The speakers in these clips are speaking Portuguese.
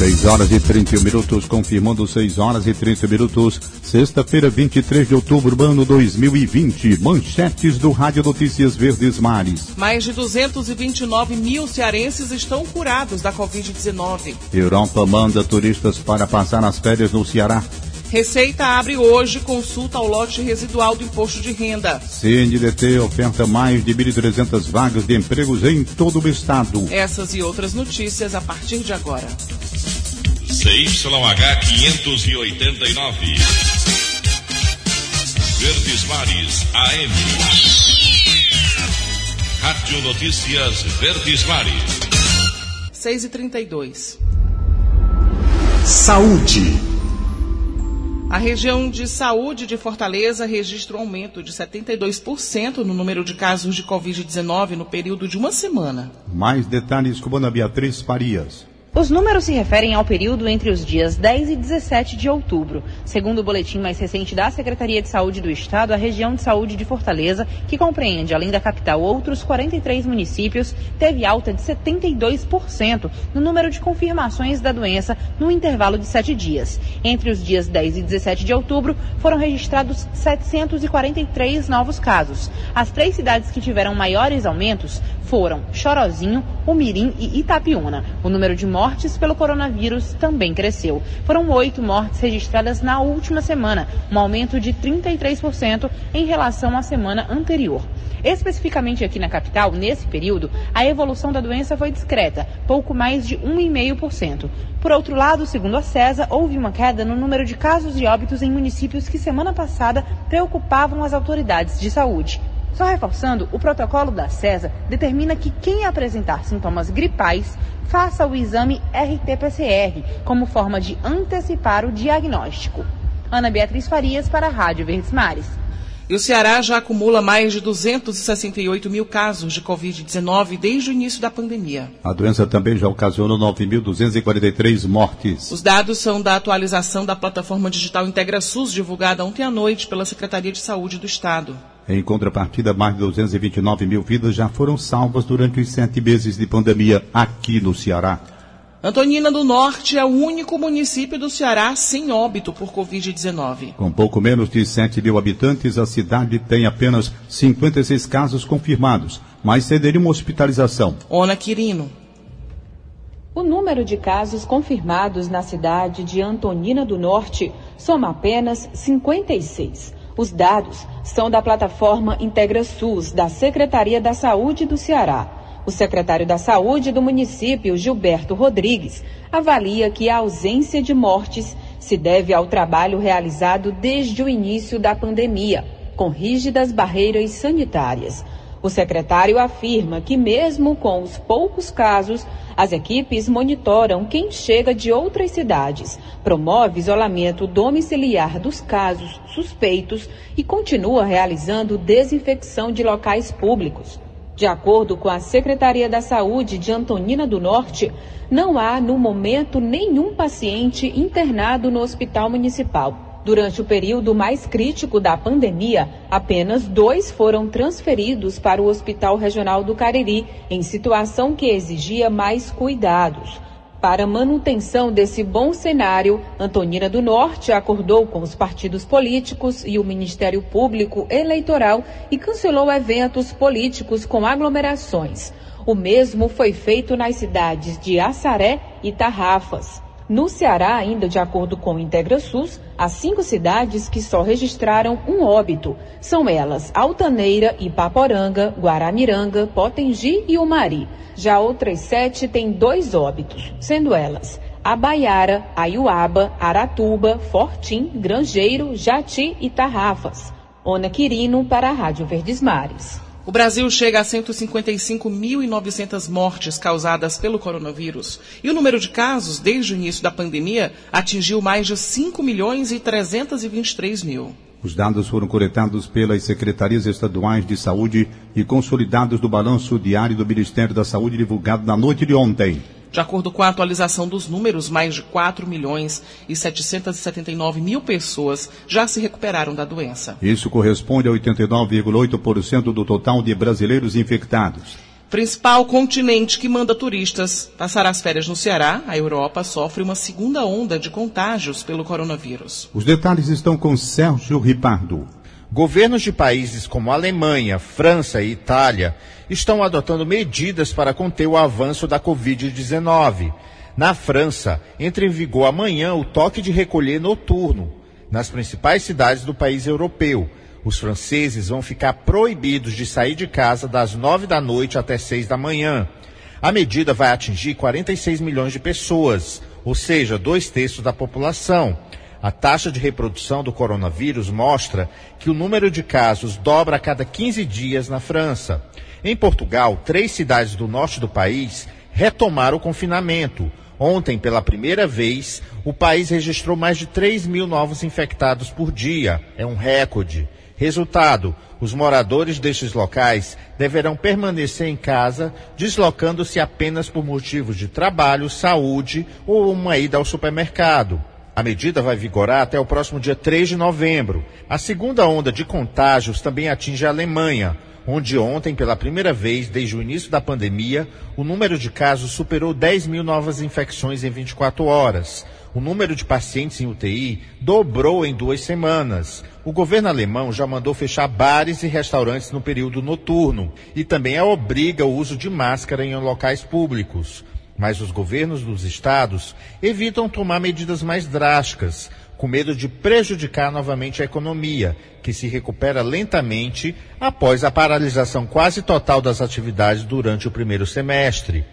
6 horas e 31 minutos, confirmando 6 horas e 30 minutos, sexta-feira, 23 de outubro, ano 2020. Manchetes do Rádio Notícias Verdes Mares. Mais de 229 mil cearenses estão curados da Covid-19. Europa manda turistas para passar as férias no Ceará. Receita abre hoje consulta ao lote residual do imposto de renda. CNDT oferta mais de 1.300 vagas de empregos em todo o estado. Essas e outras notícias a partir de agora. CYH 589. Verdes Mares AM. Rádio Notícias Verdes Mares. 6 e 32 Saúde. A região de saúde de Fortaleza registra um aumento de 72% no número de casos de Covid-19 no período de uma semana. Mais detalhes com Ana Beatriz Farias. Os números se referem ao período entre os dias 10 e 17 de outubro. Segundo o boletim mais recente da Secretaria de Saúde do Estado, a região de saúde de Fortaleza, que compreende, além da capital, outros 43 municípios, teve alta de 72% no número de confirmações da doença no intervalo de sete dias. Entre os dias 10 e 17 de outubro, foram registrados 743 novos casos. As três cidades que tiveram maiores aumentos foram Chorozinho, Umirim e Itapiúna. O número de mortes pelo coronavírus também cresceu. Foram oito mortes registradas na última semana, um aumento de 33% em relação à semana anterior. Especificamente aqui na capital, nesse período, a evolução da doença foi discreta, pouco mais de 1,5%. Por outro lado, segundo a CESA, houve uma queda no número de casos de óbitos em municípios que semana passada preocupavam as autoridades de saúde. Só reforçando, o protocolo da CESA determina que quem apresentar sintomas gripais faça o exame RT-PCR como forma de antecipar o diagnóstico. Ana Beatriz Farias para a Rádio Verdes Mares. E o Ceará já acumula mais de 268 mil casos de Covid-19 desde o início da pandemia. A doença também já ocasionou 9.243 mortes. Os dados são da atualização da plataforma digital IntegraSUS, divulgada ontem à noite pela Secretaria de Saúde do Estado. Em contrapartida, mais de 229 mil vidas já foram salvas durante os sete meses de pandemia aqui no Ceará. Antonina do Norte é o único município do Ceará sem óbito por Covid-19. Com pouco menos de 7 mil habitantes, a cidade tem apenas 56 casos confirmados, mas cederia uma hospitalização. Ona Quirino. O número de casos confirmados na cidade de Antonina do Norte soma apenas 56. Os dados são da plataforma IntegraSUS, da Secretaria da Saúde do Ceará. O secretário da Saúde do município, Gilberto Rodrigues, avalia que a ausência de mortes se deve ao trabalho realizado desde o início da pandemia, com rígidas barreiras sanitárias. O secretário afirma que, mesmo com os poucos casos, as equipes monitoram quem chega de outras cidades, promove isolamento domiciliar dos casos suspeitos e continua realizando desinfecção de locais públicos. De acordo com a Secretaria da Saúde de Antonina do Norte, não há, no momento, nenhum paciente internado no Hospital Municipal. Durante o período mais crítico da pandemia, apenas dois foram transferidos para o Hospital Regional do Cariri, em situação que exigia mais cuidados. Para manutenção desse bom cenário, Antonina do Norte acordou com os partidos políticos e o Ministério Público Eleitoral e cancelou eventos políticos com aglomerações. O mesmo foi feito nas cidades de Assaré e Tarrafas. No Ceará, ainda de acordo com o IntegraSUS, há cinco cidades que só registraram um óbito. São elas Altaneira, Ipaporanga, Guaramiranga, Potengi e Umari. Já outras sete têm dois óbitos, sendo elas Abaiara, Aiuaba, Aratuba, Fortim, Grangeiro, Jati e Tarrafas. Ona Quirino para a Rádio Verdes Mares. O Brasil chega a 155.900 mortes causadas pelo coronavírus. E o número de casos, desde o início da pandemia, atingiu mais de 5 milhões e 323 mil. Os dados foram coletados pelas secretarias estaduais de saúde e consolidados do balanço diário do Ministério da Saúde divulgado na noite de ontem. De acordo com a atualização dos números, mais de 4 milhões e 779 mil pessoas já se recuperaram da doença. Isso corresponde a 89,8% do total de brasileiros infectados. Principal continente que manda turistas passar as férias no Ceará, a Europa sofre uma segunda onda de contágios pelo coronavírus. Os detalhes estão com Sérgio Ripardo. Governos de países como Alemanha, França e Itália estão adotando medidas para conter o avanço da Covid-19. Na França, entra em vigor amanhã o toque de recolher noturno nas principais cidades do país europeu. Os franceses vão ficar proibidos de sair de casa das nove da noite até seis da manhã. A medida vai atingir 46 milhões de pessoas, ou seja, dois terços da população. A taxa de reprodução do coronavírus mostra que o número de casos dobra a cada 15 dias na França. Em Portugal, três cidades do norte do país retomaram o confinamento. Ontem, pela primeira vez, o país registrou mais de 3 mil novos infectados por dia. É um recorde. Resultado: os moradores destes locais deverão permanecer em casa, deslocando-se apenas por motivos de trabalho, saúde ou uma ida ao supermercado. A medida vai vigorar até o próximo dia 3 de novembro. A segunda onda de contágios também atinge a Alemanha onde ontem, pela primeira vez desde o início da pandemia, o número de casos superou 10 mil novas infecções em 24 horas. O número de pacientes em UTI dobrou em duas semanas. O governo alemão já mandou fechar bares e restaurantes no período noturno e também obriga o uso de máscara em locais públicos. Mas os governos dos estados evitam tomar medidas mais drásticas, com medo de prejudicar novamente a economia, que se recupera lentamente após a paralisação quase total das atividades durante o primeiro semestre.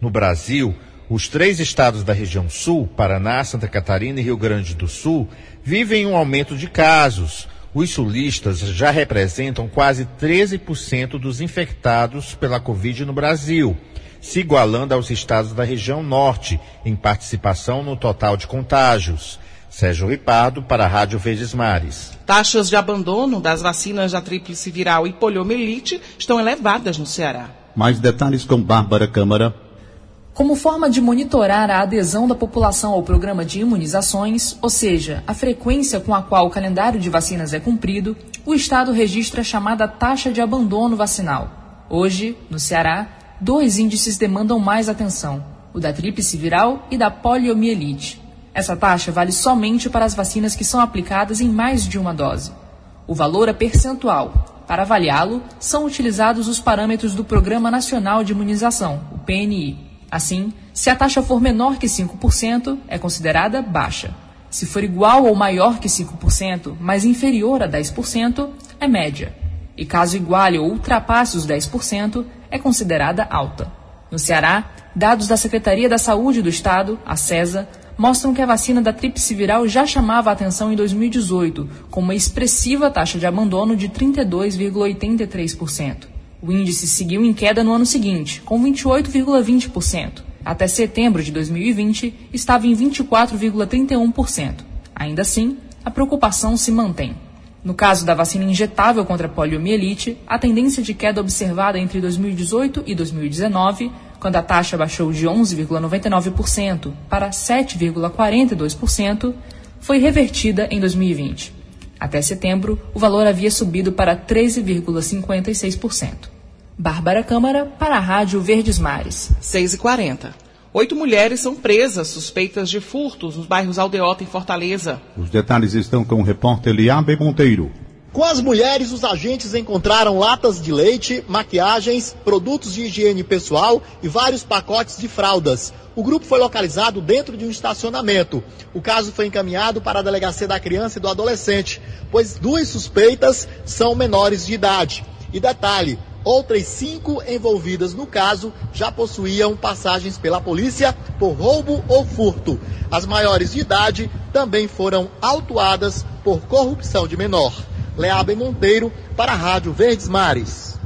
No Brasil, os três estados da região sul, Paraná, Santa Catarina e Rio Grande do Sul, vivem um aumento de casos. Os sulistas já representam quase 13% dos infectados pela Covid no Brasil, se igualando aos estados da região norte, em participação no total de contágios. Sérgio Ripardo, para a Rádio Verdes Mares. Taxas de abandono das vacinas da tríplice viral e poliomielite estão elevadas no Ceará. Mais detalhes com Bárbara Câmara. Como forma de monitorar a adesão da população ao programa de imunizações, ou seja, a frequência com a qual o calendário de vacinas é cumprido, o Estado registra a chamada taxa de abandono vacinal. Hoje, no Ceará, dois índices demandam mais atenção: o da tríplice viral e da poliomielite. Essa taxa vale somente para as vacinas que são aplicadas em mais de uma dose. O valor é percentual. Para avaliá-lo, são utilizados os parâmetros do Programa Nacional de Imunização, o PNI. Assim, se a taxa for menor que 5%, é considerada baixa. Se for igual ou maior que 5%, mas inferior a 10%, é média. E caso iguale ou ultrapasse os 10%, é considerada alta. No Ceará, dados da Secretaria da Saúde do Estado, a CESA, mostram que a vacina da tríplice viral já chamava a atenção em 2018, com uma expressiva taxa de abandono de 32,83%. O índice seguiu em queda no ano seguinte, com 28,20%. Até setembro de 2020, estava em 24,31%. Ainda assim, a preocupação se mantém. No caso da vacina injetável contra a poliomielite, a tendência de queda observada entre 2018 e 2019 quando a taxa baixou de 11,99% para 7,42%, foi revertida em 2020. Até setembro, o valor havia subido para 13,56%. Bárbara Câmara, para a Rádio Verdes Mares. 6h40. Oito mulheres são presas suspeitas de furtos nos bairros Aldeota e Fortaleza. Os detalhes estão com o repórter Liabe Monteiro. Com as mulheres, os agentes encontraram latas de leite, maquiagens, produtos de higiene pessoal e vários pacotes de fraldas. O grupo foi localizado dentro de um estacionamento. O caso foi encaminhado para a Delegacia da Criança e do Adolescente, pois duas suspeitas são menores de idade. E detalhe: outras cinco envolvidas no caso já possuíam passagens pela polícia por roubo ou furto. As maiores de idade também foram autuadas por corrupção de menor. Leaben Monteiro, para a Rádio Verdes Mares.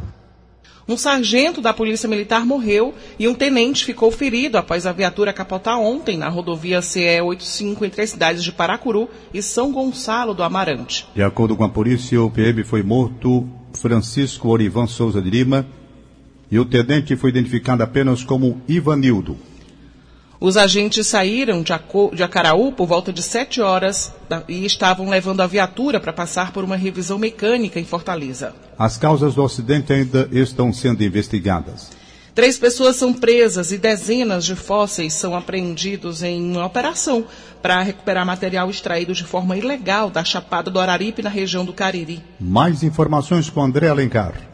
Um sargento da Polícia Militar morreu e um tenente ficou ferido após a viatura capotar ontem na rodovia CE 85 entre as cidades de Paracuru e São Gonçalo do Amarante. De acordo com a polícia, o PM foi morto Francisco Orivan Souza de Lima e o tenente foi identificado apenas como Ivanildo. Os agentes saíram de, Acaraú por volta de 7 horas e estavam levando a viatura para passar por uma revisão mecânica em Fortaleza. As causas do acidente ainda estão sendo investigadas. Três pessoas são presas e dezenas de fósseis são apreendidos em uma operação para recuperar material extraído de forma ilegal da Chapada do Araripe, na região do Cariri. Mais informações com André Alencar.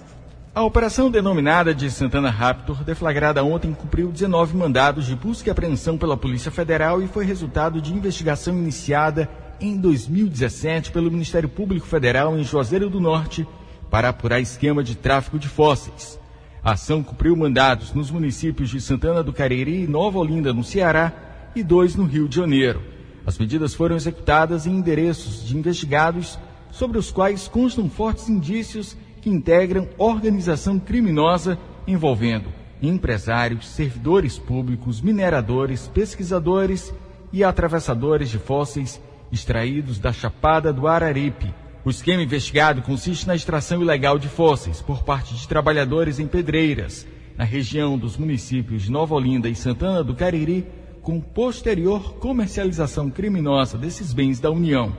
A operação denominada de Santana Raptor, deflagrada ontem, cumpriu 19 mandados de busca e apreensão pela Polícia Federal e foi resultado de investigação iniciada em 2017 pelo Ministério Público Federal em Juazeiro do Norte para apurar esquema de tráfico de fósseis. A ação cumpriu mandados nos municípios de Santana do Cariri e Nova Olinda, no Ceará, e dois no Rio de Janeiro. As medidas foram executadas em endereços de investigados sobre os quais constam fortes indícios que integram organização criminosa envolvendo empresários, servidores públicos, mineradores, pesquisadores e atravessadores de fósseis extraídos da Chapada do Araripe. O esquema investigado consiste na extração ilegal de fósseis por parte de trabalhadores em pedreiras, na região dos municípios de Nova Olinda e Santana do Cariri, com posterior comercialização criminosa desses bens da União.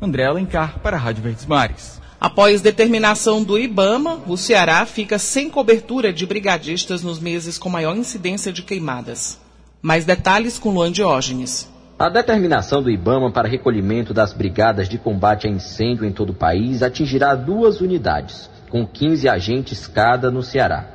André Alencar para a Rádio Verdes Mares. Após determinação do IBAMA, o Ceará fica sem cobertura de brigadistas nos meses com maior incidência de queimadas. Mais detalhes com Luan Diógenes. A determinação do IBAMA para recolhimento das brigadas de combate a incêndio em todo o país atingirá duas unidades, com 15 agentes cada no Ceará.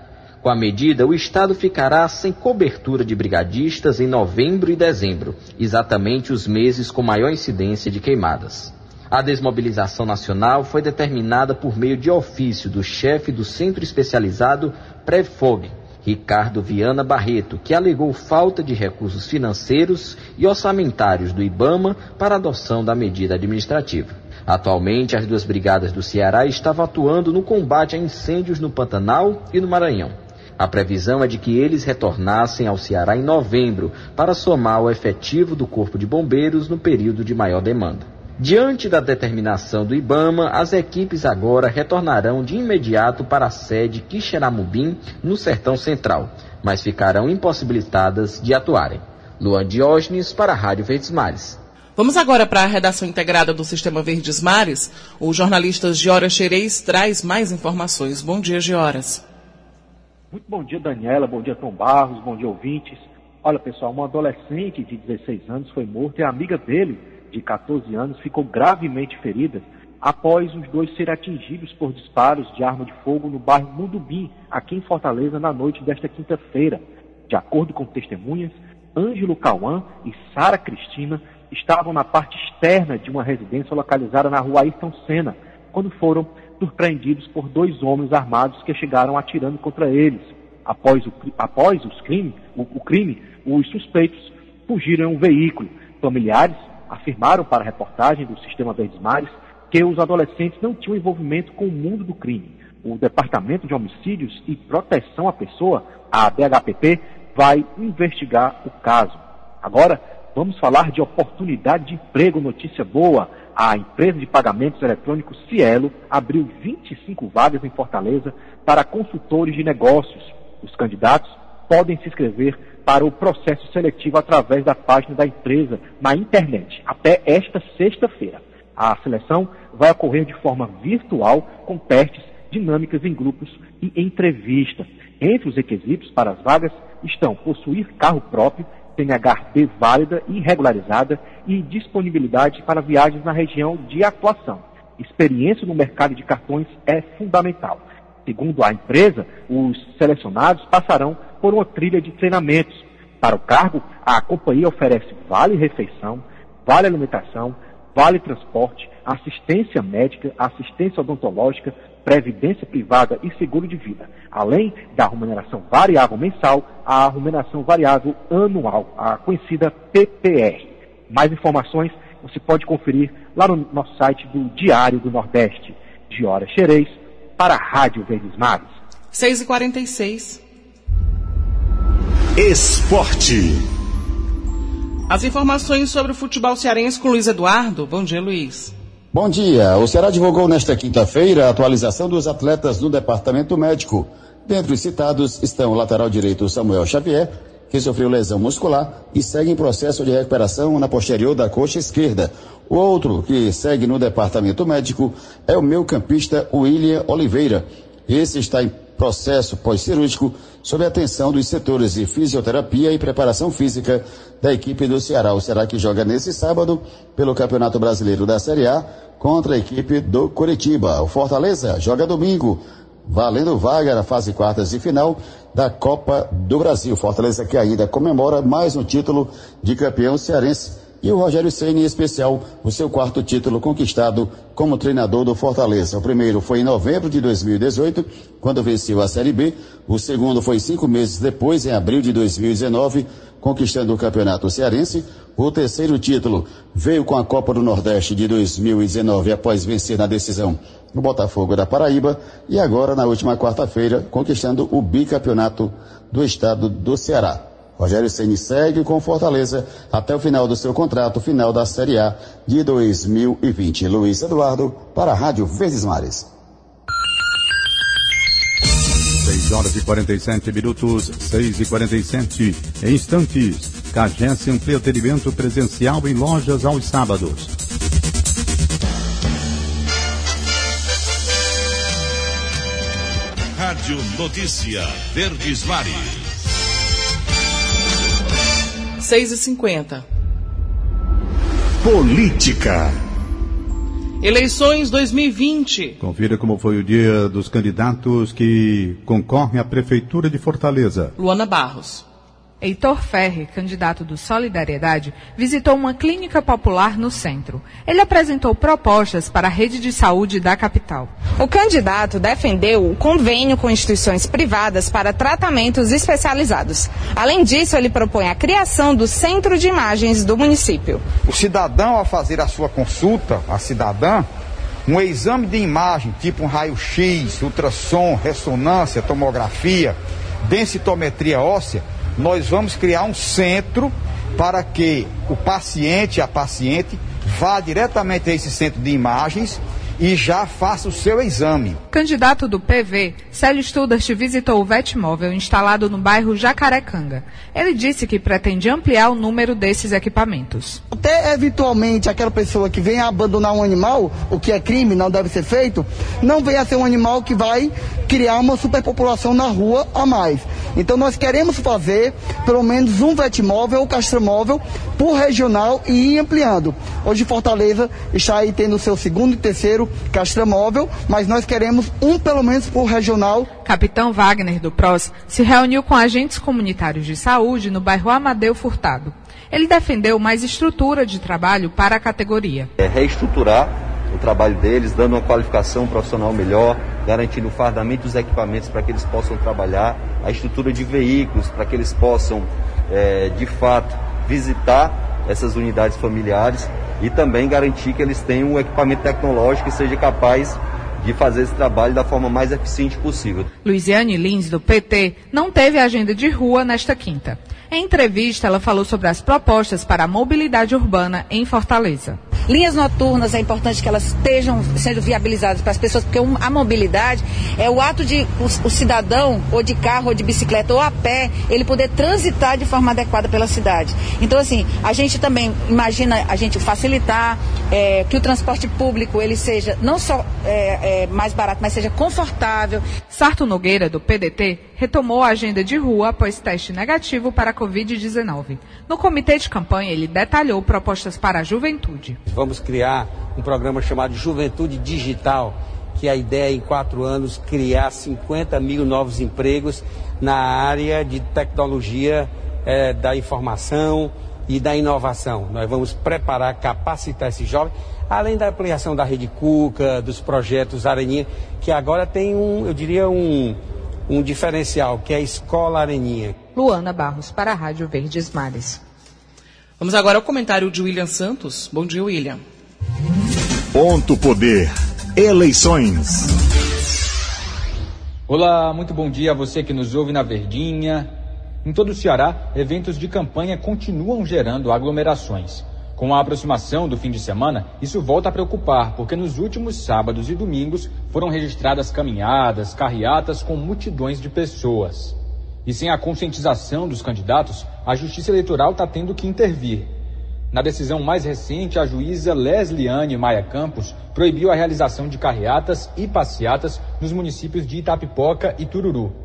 Com a medida, o Estado ficará sem cobertura de brigadistas em novembro e dezembro, exatamente os meses com maior incidência de queimadas. A desmobilização nacional foi determinada por meio de ofício do chefe do Centro Especializado Prevfog, Ricardo Viana Barreto, que alegou falta de recursos financeiros e orçamentários do IBAMA para adoção da medida administrativa. Atualmente, as duas brigadas do Ceará estavam atuando no combate a incêndios no Pantanal e no Maranhão. A previsão é de que eles retornassem ao Ceará em novembro para somar o efetivo do Corpo de Bombeiros no período de maior demanda. Diante da determinação do IBAMA, as equipes agora retornarão de imediato para a sede Quixeramobim, no Sertão Central, mas ficarão impossibilitadas de atuarem. Luan Diógenes para a Rádio Verdes Mares. Vamos agora para a redação integrada do Sistema Verdes Mares. O jornalista Giora Xerez traz mais informações. Bom dia, Gioras. Muito bom dia, Daniela. Bom dia, Tom Barros. Bom dia, ouvintes. Olha, pessoal, uma adolescente de 16 anos foi morta e a amiga dele de 14 anos, ficou gravemente ferida após os dois serem atingidos por disparos de arma de fogo no bairro Mundubim, aqui em Fortaleza, na noite desta quinta-feira. De acordo com testemunhas, Ângelo Cauã e Sara Cristina estavam na parte externa de uma residência localizada na rua Ayrton Senna, quando foram surpreendidos por dois homens armados que chegaram atirando contra eles. Após o, após os crime, o, o crime, os suspeitos fugiram em um veículo. Familiares afirmaram para a reportagem do Sistema Verdes Mares que os adolescentes não tinham envolvimento com o mundo do crime. O Departamento de Homicídios e Proteção à Pessoa, a DHPP, vai investigar o caso. Agora, vamos falar de oportunidade de emprego, notícia boa. A empresa de pagamentos eletrônicos Cielo abriu 25 vagas em Fortaleza para consultores de negócios. Os candidatos podem se inscrever para o processo seletivo através da página da empresa na internet, até esta sexta-feira. A seleção vai ocorrer de forma virtual, com testes, dinâmicas em grupos e entrevista. Entre os requisitos para as vagas estão possuir carro próprio, CNHD válida e regularizada e disponibilidade para viagens na região de atuação. Experiência no mercado de cartões é fundamental. Segundo a empresa, os selecionados passarão por uma trilha de treinamentos. Para o cargo, a companhia oferece vale refeição, vale alimentação, vale transporte, assistência médica, assistência odontológica, previdência privada e seguro de vida, além da remuneração variável mensal, a remuneração variável anual, a conhecida PPR. Mais informações você pode conferir lá no nosso site do Diário do Nordeste. De Hora Xerez, para a Rádio Verdes Mares. 6h46. Esporte. As informações sobre o futebol cearense com Luiz Eduardo. Bom dia, Luiz. Bom dia. O Ceará divulgou nesta quinta-feira a atualização dos atletas no departamento médico. Dentre os citados estão o lateral direito Samuel Xavier, que sofreu lesão muscular e segue em processo de recuperação na posterior da coxa esquerda. O outro que segue no departamento médico é o meu campista William Oliveira. Esse está em processo pós-cirúrgico sob a atenção dos setores de fisioterapia e preparação física da equipe do Ceará. O Ceará que joga nesse sábado pelo Campeonato Brasileiro da Série A contra a equipe do Curitiba. O Fortaleza joga domingo, valendo vaga na fase quartas de final da Copa do Brasil. Fortaleza que ainda comemora mais um título de campeão cearense e o Rogério Ceni em especial, o seu quarto título conquistado como treinador do Fortaleza. O primeiro foi em novembro de 2018, quando venceu a Série B. O segundo foi cinco meses depois, em abril de 2019, conquistando o Campeonato Cearense. O terceiro título veio com a Copa do Nordeste de 2019, após vencer na decisão o Botafogo da Paraíba. E agora, na última quarta-feira, conquistando o bicampeonato do estado do Ceará. Rogério Ceni segue com Fortaleza até o final do seu contrato, final da Série A de 2020. Luiz Eduardo, para a Rádio Verdes Mares. 6 horas e 47 minutos, 6 e 47 em instantes. Cagesse entretenimento presencial em lojas aos sábados. Rádio Notícia Verdes Mares. 6 e 50 Política. Eleições 2020. Confira como foi o dia dos candidatos que concorrem à Prefeitura de Fortaleza. Luana Barros. Heitor Ferri, candidato do Solidariedade, visitou uma clínica popular no centro. Ele apresentou propostas para a rede de saúde da capital. O candidato defendeu o convênio com instituições privadas para tratamentos especializados. Além disso, ele propõe a criação do centro de imagens do município. O cidadão, ao fazer a sua consulta, a cidadã, um exame de imagem, tipo um raio-x, ultrassom, ressonância, tomografia, densitometria óssea, nós vamos criar um centro para que o paciente, a paciente, vá diretamente a esse centro de imagens e já faça o seu exame. Candidato do PV, Célio Studart visitou o Vetmóvel instalado no bairro Jacarecanga. Ele disse que pretende ampliar o número desses equipamentos. Até eventualmente aquela pessoa que venha abandonar um animal, o que é crime, não deve ser feito, não venha a ser um animal que vai criar uma superpopulação na rua a mais. Então nós queremos fazer pelo menos um Vetmóvel ou castramóvel por regional e ir ampliando. Hoje Fortaleza está aí tendo o seu segundo e terceiro castramóvel, mas nós queremos um pelo menos por regional. Capitão Wagner do PROS se reuniu com agentes comunitários de saúde no bairro Amadeu Furtado. Ele defendeu mais estrutura de trabalho para a categoria. É reestruturar o trabalho deles, dando uma qualificação profissional melhor, garantindo o fardamento dos equipamentos para que eles possam trabalhar, a estrutura de veículos para que eles possam, é, de fato, visitar essas unidades familiares e também garantir que eles tenham um equipamento tecnológico que seja capaz de fazer esse trabalho da forma mais eficiente possível. Luiziane Lins, do PT, não teve agenda de rua nesta quinta. Em entrevista, ela falou sobre as propostas para a mobilidade urbana em Fortaleza. Linhas noturnas é importante que elas estejam sendo viabilizadas para as pessoas, porque a mobilidade é o ato de o, o, cidadão, ou de carro, ou de bicicleta, ou a pé, ele poder transitar de forma adequada pela cidade. Então, assim, a gente também imagina a gente facilitar é, que o transporte público ele seja não só é, é, mais barato, mas seja confortável. Sarto Nogueira, do PDT, retomou a agenda de rua após teste negativo para a Covid-19. No comitê de campanha, ele detalhou propostas para a juventude. Vamos criar um programa chamado Juventude Digital, que a ideia é, em quatro anos, criar 50 mil novos empregos na área de tecnologia é, da informação e da inovação. Nós vamos preparar, capacitar esses jovens, além da ampliação da rede Cuca, dos projetos Areninha, que agora tem um, eu diria, um, um diferencial, que é a Escola Areninha. Luana Barros, para a Rádio Verdes Mares. Vamos agora ao comentário de William Santos. Bom dia, William. Ponto Poder. Eleições. Olá, muito bom dia a você que nos ouve na Verdinha. Em todo o Ceará, eventos de campanha continuam gerando aglomerações. Com a aproximação do fim de semana, isso volta a preocupar, porque nos últimos sábados e domingos foram registradas caminhadas, carreatas com multidões de pessoas. E sem a conscientização dos candidatos, a Justiça Eleitoral está tendo que intervir. Na decisão mais recente, a juíza Lesliane Maia Campos proibiu a realização de carreatas e passeatas nos municípios de Itapipoca e Tururu.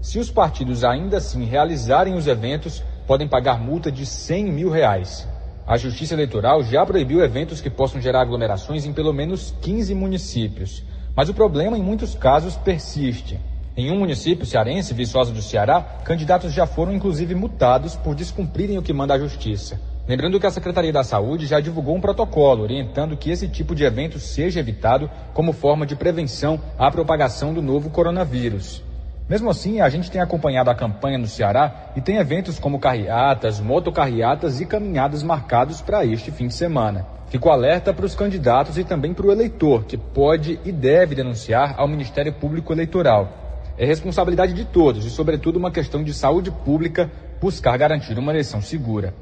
Se os partidos ainda assim realizarem os eventos, podem pagar multa de 100 mil reais. A Justiça Eleitoral já proibiu eventos que possam gerar aglomerações em pelo menos 15 municípios. Mas o problema, em muitos casos, persiste. Em um município cearense, Viçosa do Ceará, candidatos já foram inclusive multados por descumprirem o que manda a Justiça. Lembrando que a Secretaria da Saúde já divulgou um protocolo orientando que esse tipo de evento seja evitado como forma de prevenção à propagação do novo coronavírus. Mesmo assim, a gente tem acompanhado a campanha no Ceará e tem eventos como carreatas, motocarreatas e caminhadas marcados para este fim de semana. Fico alerta para os candidatos e também para o eleitor, que pode e deve denunciar ao Ministério Público Eleitoral. É responsabilidade de todos e, sobretudo, uma questão de saúde pública buscar garantir uma eleição segura.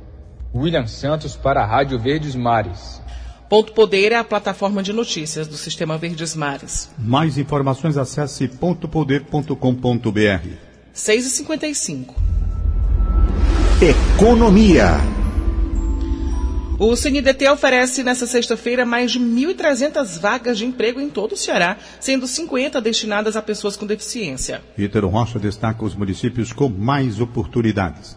William Santos para a Rádio Verdes Mares. Ponto Poder é a plataforma de notícias do Sistema Verdes Mares. Mais informações acesse pontopoder.com.br. 6 e 55 Economia. O CNDT oferece nesta sexta-feira mais de 1.300 vagas de emprego em todo o Ceará, sendo 50 destinadas a pessoas com deficiência. Ítero Rocha destaca os municípios com mais oportunidades.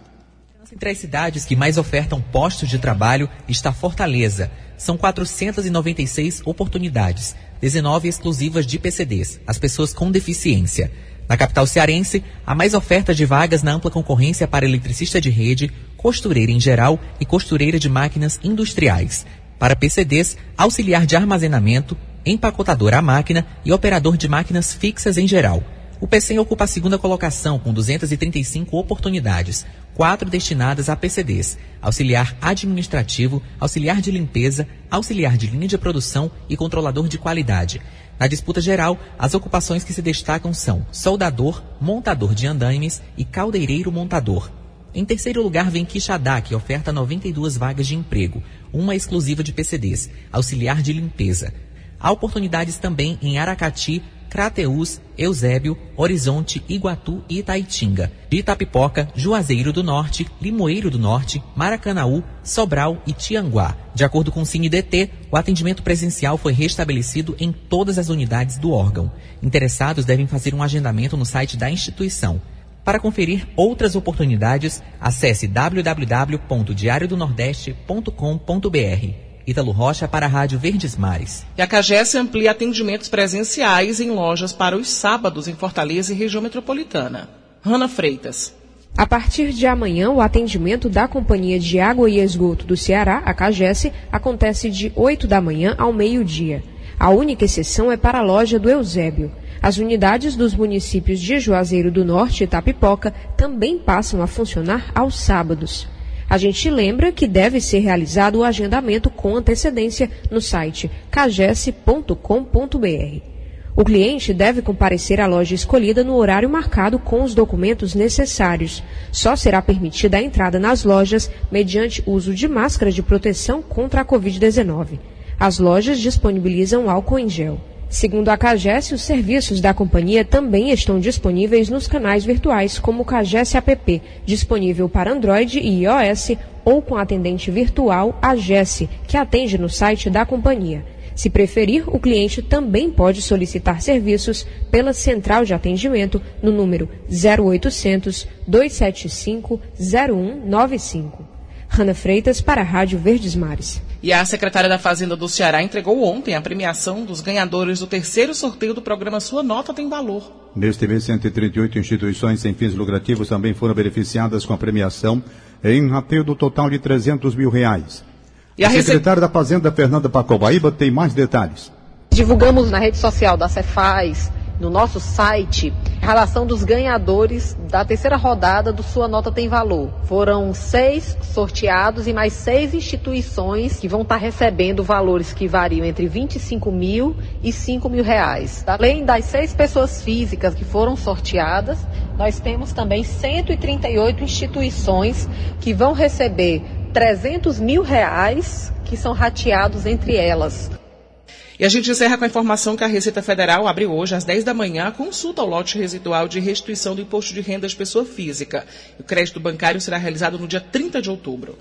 Entre as cidades que mais ofertam postos de trabalho está Fortaleza. São 496 oportunidades, 19 exclusivas de PCDs, as pessoas com deficiência. Na capital cearense, há mais oferta de vagas na ampla concorrência para eletricista de rede, costureira em geral e costureira de máquinas industriais. Para PCDs, auxiliar de armazenamento, empacotador à máquina e operador de máquinas fixas em geral. O PCM ocupa a segunda colocação com 235 oportunidades, quatro destinadas a PCDs, auxiliar administrativo, auxiliar de limpeza, auxiliar de linha de produção e controlador de qualidade. Na disputa geral, as ocupações que se destacam são soldador, montador de andaimes e caldeireiro montador. Em terceiro lugar vem Quixadá, que oferta 92 vagas de emprego, uma exclusiva de PCDs, auxiliar de limpeza. Há oportunidades também em Aracati, Crateús, Eusébio, Horizonte, Iguatu e Itaitinga, de Itapipoca, Juazeiro do Norte, Limoeiro do Norte, Maracanaú, Sobral e Tianguá. De acordo com o CineDT, o atendimento presencial foi restabelecido em todas as unidades do órgão. Interessados devem fazer um agendamento no site da instituição. Para conferir outras oportunidades, acesse www.diariodonordeste.com.br. Ítalo Rocha para a Rádio Verdes Mares. E a CAGES amplia atendimentos presenciais em lojas para os sábados em Fortaleza e região metropolitana. Rana Freitas. A partir de amanhã, o atendimento da Companhia de Água e Esgoto do Ceará, a CAGES, acontece de 8 da manhã ao meio-dia. A única exceção é para a loja do Eusébio. As unidades dos municípios de Juazeiro do Norte e Tapipoca também passam a funcionar aos sábados. A gente lembra que deve ser realizado o agendamento com antecedência no site cagesse.com.br. O cliente deve comparecer à loja escolhida no horário marcado com os documentos necessários. Só será permitida a entrada nas lojas mediante uso de máscara de proteção contra a Covid-19. As lojas disponibilizam álcool em gel. Segundo a CAGES, os serviços da companhia também estão disponíveis nos canais virtuais, como o CAGES App, disponível para Android e iOS, ou com a atendente virtual AGES, que atende no site da companhia. Se preferir, o cliente também pode solicitar serviços pela central de atendimento no número 0800 275 0195. Rana Freitas para a Rádio Verdes Mares. E a secretária da Fazenda do Ceará entregou ontem a premiação dos ganhadores do terceiro sorteio do programa Sua Nota Tem Valor. Neste mês, 138 instituições sem fins lucrativos também foram beneficiadas com a premiação em rateio do total de 300 mil reais. E a, a secretária da Fazenda, Fernanda Pacobaíba, tem mais detalhes. Divulgamos na rede social da Cefaz, no nosso site, a relação dos ganhadores da terceira rodada do Sua Nota Tem Valor. Foram seis sorteados e mais seis instituições que vão estar recebendo valores que variam entre 25 mil e 5 mil reais. Além das seis pessoas físicas que foram sorteadas, nós temos também 138 instituições que vão receber 300 mil reais que são rateados entre elas. E a gente encerra com a informação que a Receita Federal abre hoje às 10 da manhã a consulta ao lote residual de restituição do imposto de renda de pessoa física. O crédito bancário será realizado no dia 30 de outubro.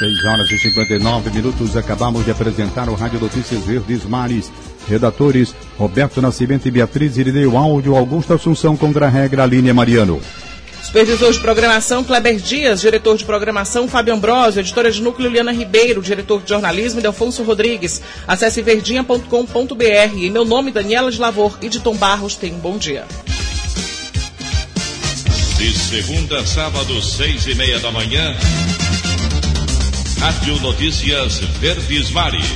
6 horas e 59 minutos. Acabamos de apresentar o Rádio Notícias Verdes Mares. Redatores Roberto Nascimento e Beatriz Irineu Áudio Augusto Assunção contra a regra Aline Mariano. Supervisor de programação, Kleber Dias. Diretor de programação, Fábio Ambrosio. Editora de núcleo, Liana Ribeiro. Diretor de jornalismo, Delfonso Rodrigues. Acesse verdinha.com.br. Em meu nome, Daniela de Lavor e de Tom Barros, tenha um bom dia. De segunda a sábado, seis e meia da manhã. Rádio Notícias Verdes Mares.